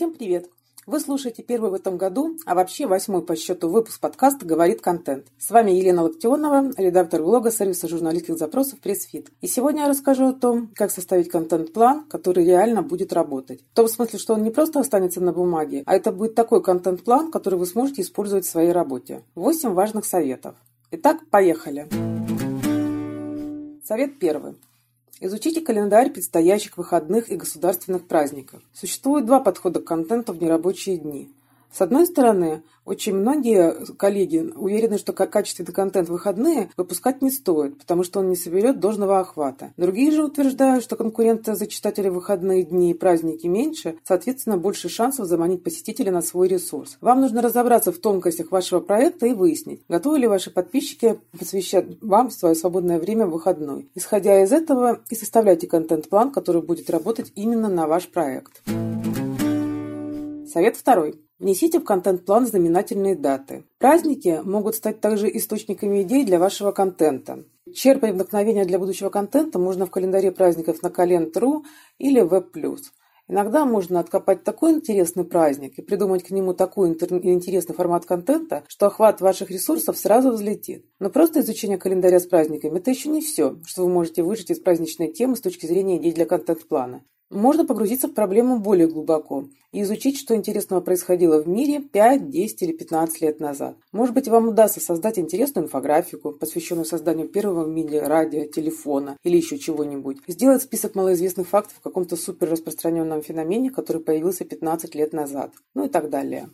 Всем привет! Вы слушаете первый в этом году, а вообще восьмой по счету выпуск подкаста «Говорит контент». С вами Елена Локтионова, редактор блога сервиса журналистских запросов «Pressfeed». И сегодня я расскажу о том, как составить контент-план, который реально будет работать. В том смысле, что он не просто останется на бумаге, а это будет такой контент-план, который вы сможете использовать в своей работе. Восемь важных советов. Итак, поехали! Совет первый. Изучите календарь предстоящих выходных и государственных праздников. Существует два подхода к контенту в нерабочие дни. С одной стороны, очень многие коллеги уверены, что качественный контент выходные выпускать не стоит, потому что он не соберет должного охвата. Другие же утверждают, что конкуренция за читателей в выходные дни и праздники меньше, соответственно, больше шансов заманить посетителя на свой ресурс. Вам нужно разобраться в тонкостях вашего проекта и выяснить, готовы ли ваши подписчики посвящать вам свое свободное время в выходной. Исходя из этого и составляйте контент-план, который будет работать именно на ваш проект. Совет второй. Внесите в контент-план знаменательные даты. Праздники могут стать также источниками идей для вашего контента. Черпать вдохновение для будущего контента можно в календаре праздников на Калент.ру или Web+. Иногда можно откопать такой интересный праздник и придумать к нему такой интересный формат контента, что охват ваших ресурсов сразу взлетит. Но просто изучение календаря с праздниками – это еще не все, что вы можете выжить из праздничной темы с точки зрения идей для контент-плана. Можно погрузиться в проблему более глубоко и изучить, что интересного происходило в мире 5, 10 или 15 лет назад. Может быть, вам удастся создать интересную инфографику, посвященную созданию первого в мире радио, телефона или еще чего-нибудь. Сделать список малоизвестных фактов о каком-то супер распространенном феномене, который появился 15 лет назад. Ну и так далее.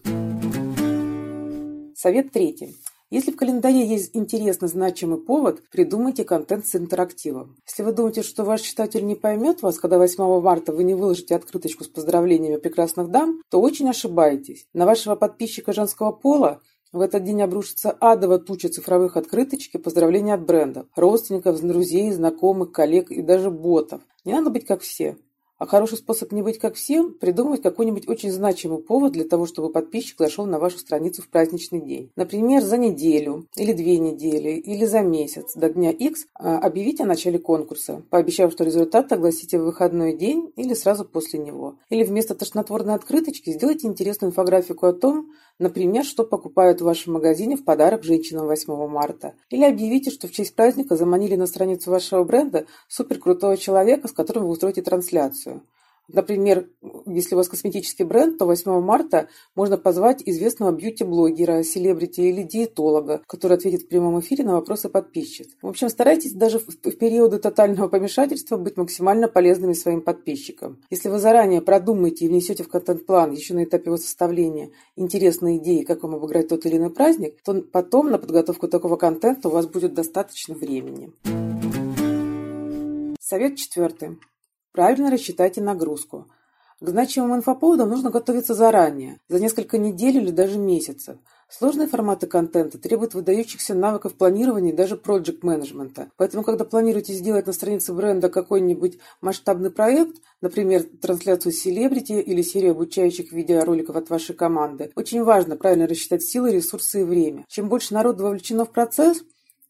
Совет третий. Если в календаре есть интересный, значимый повод, придумайте контент с интерактивом. Если вы думаете, что ваш читатель не поймет вас, когда 8 марта вы не выложите открыточку с поздравлениями прекрасных дам, то очень ошибаетесь. На вашего подписчика женского пола в этот день обрушится адово туча цифровых открыточек и поздравлений от брендов, родственников, друзей, знакомых, коллег и даже ботов. Не надо быть как все. А хороший способ не быть как всем – придумать какой-нибудь очень значимый повод для того, чтобы подписчик зашел на вашу страницу в праздничный день. Например, за неделю, или две недели, или за месяц до дня X а, объявите о начале конкурса, пообещав, что результат огласите в выходной день или сразу после него. Или вместо тошнотворной открыточки сделайте интересную инфографику о том, Например, что покупают в вашем магазине в подарок женщинам 8 марта. Или объявите, что в честь праздника заманили на страницу вашего бренда суперкрутого человека, с которым вы устроите трансляцию. Например, если у вас косметический бренд, то 8 марта можно позвать известного бьюти-блогера, селебрити или диетолога, который ответит в прямом эфире на вопросы подписчиц. В общем, старайтесь даже в периоды тотального помешательства быть максимально полезными своим подписчикам. Если вы заранее продумаете и внесете в контент-план еще на этапе его составления интересные идеи, как вам обыграть тот или иной праздник, то потом на подготовку такого контента у вас будет достаточно времени. Совет четвертый. Правильно рассчитайте нагрузку. К значимым инфоповодам нужно готовиться заранее, за несколько недель или даже месяцев. Сложные форматы контента требуют выдающихся навыков планирования и даже проект-менеджмента. Поэтому, когда планируете сделать на странице бренда какой-нибудь масштабный проект, например, трансляцию селебрити или серию обучающих видеороликов от вашей команды, очень важно правильно рассчитать силы, ресурсы и время. Чем больше народу вовлечено в процесс,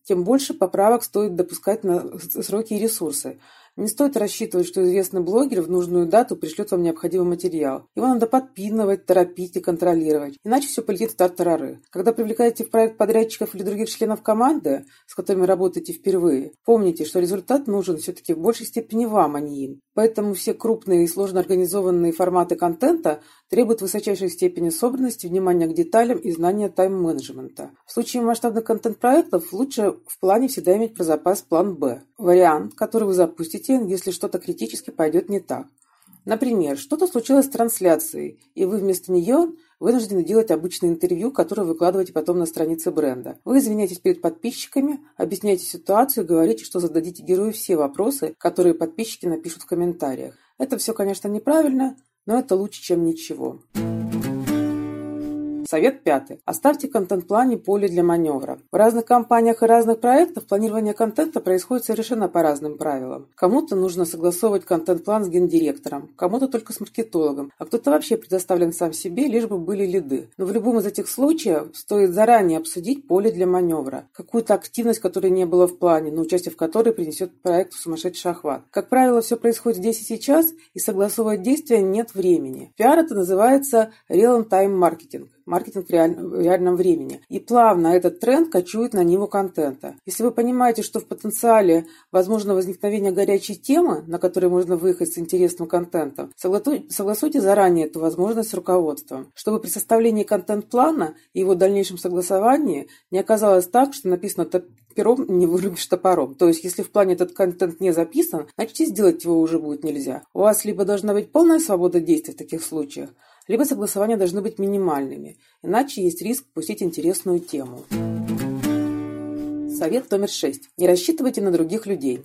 тем больше поправок стоит допускать на сроки и ресурсы. Не стоит рассчитывать, что известный блогер в нужную дату пришлет вам необходимый материал. Его надо подпинывать, торопить и контролировать, иначе все полетит в тартарары. Когда привлекаете в проект подрядчиков или других членов команды, с которыми работаете впервые, помните, что результат нужен все-таки в большей степени вам, а не им. Поэтому все крупные и сложно организованные форматы контента требуют высочайшей степени собранности, внимания к деталям и знания тайм-менеджмента. В случае масштабных контент-проектов лучше в плане всегда иметь про запас план «Б». Вариант, который вы запустите если что-то критически пойдет не так. Например, что-то случилось с трансляцией, и вы вместо нее вынуждены делать обычное интервью, которое выкладываете потом на странице бренда. Вы извиняетесь перед подписчиками, объясняете ситуацию говорите, что зададите герою все вопросы, которые подписчики напишут в комментариях. Это все, конечно, неправильно, но это лучше, чем ничего. Совет пятый. Оставьте в контент-плане поле для маневра. В разных компаниях и разных проектах планирование контента происходит совершенно по разным правилам. Кому-то нужно согласовывать контент-план с гендиректором, кому-то только с маркетологом, а кто-то вообще предоставлен сам себе, лишь бы были лиды. Но в любом из этих случаев стоит заранее обсудить поле для маневра, какую-то активность, которой не было в плане, но участие в которой принесет проект в сумасшедший охват. Как правило, все происходит здесь и сейчас, и согласовывать действия нет времени. Пиар это называется real-time маркетинг маркетинг в, реаль... в реальном времени. И плавно этот тренд кочует на него контента. Если вы понимаете, что в потенциале возможно возникновение горячей темы, на которой можно выехать с интересным контентом, согласуйте заранее эту возможность с руководством, чтобы при составлении контент-плана и его дальнейшем согласовании не оказалось так, что написано пером не вырубишь топором. То есть, если в плане этот контент не записан, значит и сделать его уже будет нельзя. У вас либо должна быть полная свобода действий в таких случаях, либо согласования должны быть минимальными, иначе есть риск пустить интересную тему. Совет номер шесть. Не рассчитывайте на других людей.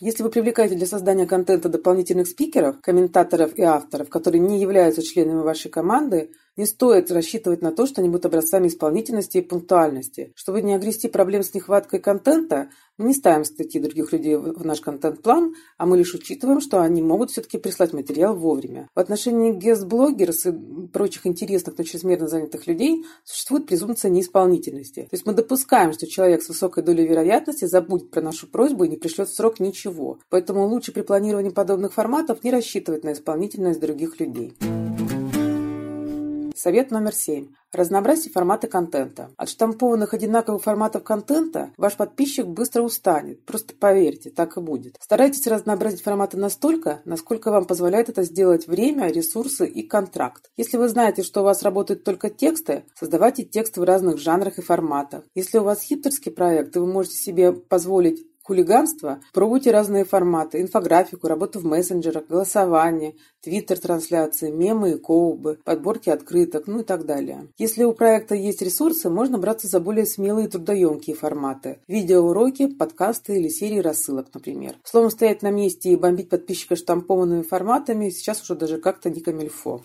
Если вы привлекаете для создания контента дополнительных спикеров, комментаторов и авторов, которые не являются членами вашей команды, не стоит рассчитывать на то, что они будут образцами исполнительности и пунктуальности. Чтобы не огрести проблем с нехваткой контента, мы не ставим статьи других людей в наш контент-план, а мы лишь учитываем, что они могут все-таки прислать материал вовремя. В отношении гест-блогеров и прочих интересных, но чрезмерно занятых людей существует презумпция неисполнительности. То есть мы допускаем, что человек с высокой долей вероятности забудет про нашу просьбу и не пришлет в срок ничего. Поэтому лучше при планировании подобных форматов не рассчитывать на исполнительность других людей. Совет номер семь. Разнообразьте форматы контента. От штампованных одинаковых форматов контента ваш подписчик быстро устанет. Просто поверьте, так и будет. Старайтесь разнообразить форматы настолько, насколько вам позволяет это сделать время, ресурсы и контракт. Если вы знаете, что у вас работают только тексты, создавайте тексты в разных жанрах и форматах. Если у вас хиптерский проект, и вы можете себе позволить хулиганство, пробуйте разные форматы, инфографику, работу в мессенджерах, голосование, твиттер-трансляции, мемы и коубы, подборки открыток, ну и так далее. Если у проекта есть ресурсы, можно браться за более смелые и трудоемкие форматы. Видеоуроки, подкасты или серии рассылок, например. Словом, стоять на месте и бомбить подписчика штампованными форматами сейчас уже даже как-то не камильфо.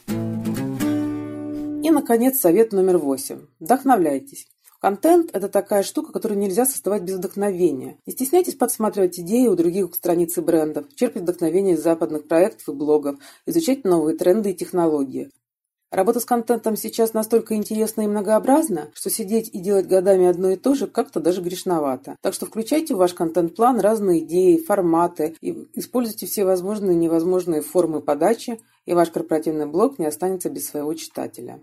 И, наконец, совет номер восемь. Вдохновляйтесь. Контент – это такая штука, которую нельзя создавать без вдохновения. Не стесняйтесь подсматривать идеи у других страниц и брендов, черпать вдохновение из западных проектов и блогов, изучать новые тренды и технологии. Работа с контентом сейчас настолько интересна и многообразна, что сидеть и делать годами одно и то же как-то даже грешновато. Так что включайте в ваш контент-план разные идеи, форматы и используйте все возможные и невозможные формы подачи, и ваш корпоративный блог не останется без своего читателя.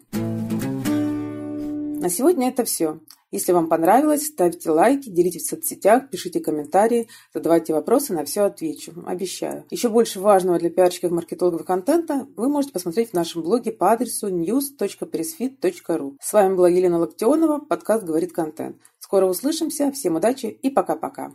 На сегодня это все. Если вам понравилось, ставьте лайки, делитесь в соцсетях, пишите комментарии, задавайте вопросы, на все отвечу. Обещаю. Еще больше важного для пиарщиков, маркетологов контента вы можете посмотреть в нашем блоге по адресу news.pressfit.ru. С вами была Елена Локтионова, подкаст «Говорит контент». Скоро услышимся, всем удачи и пока-пока.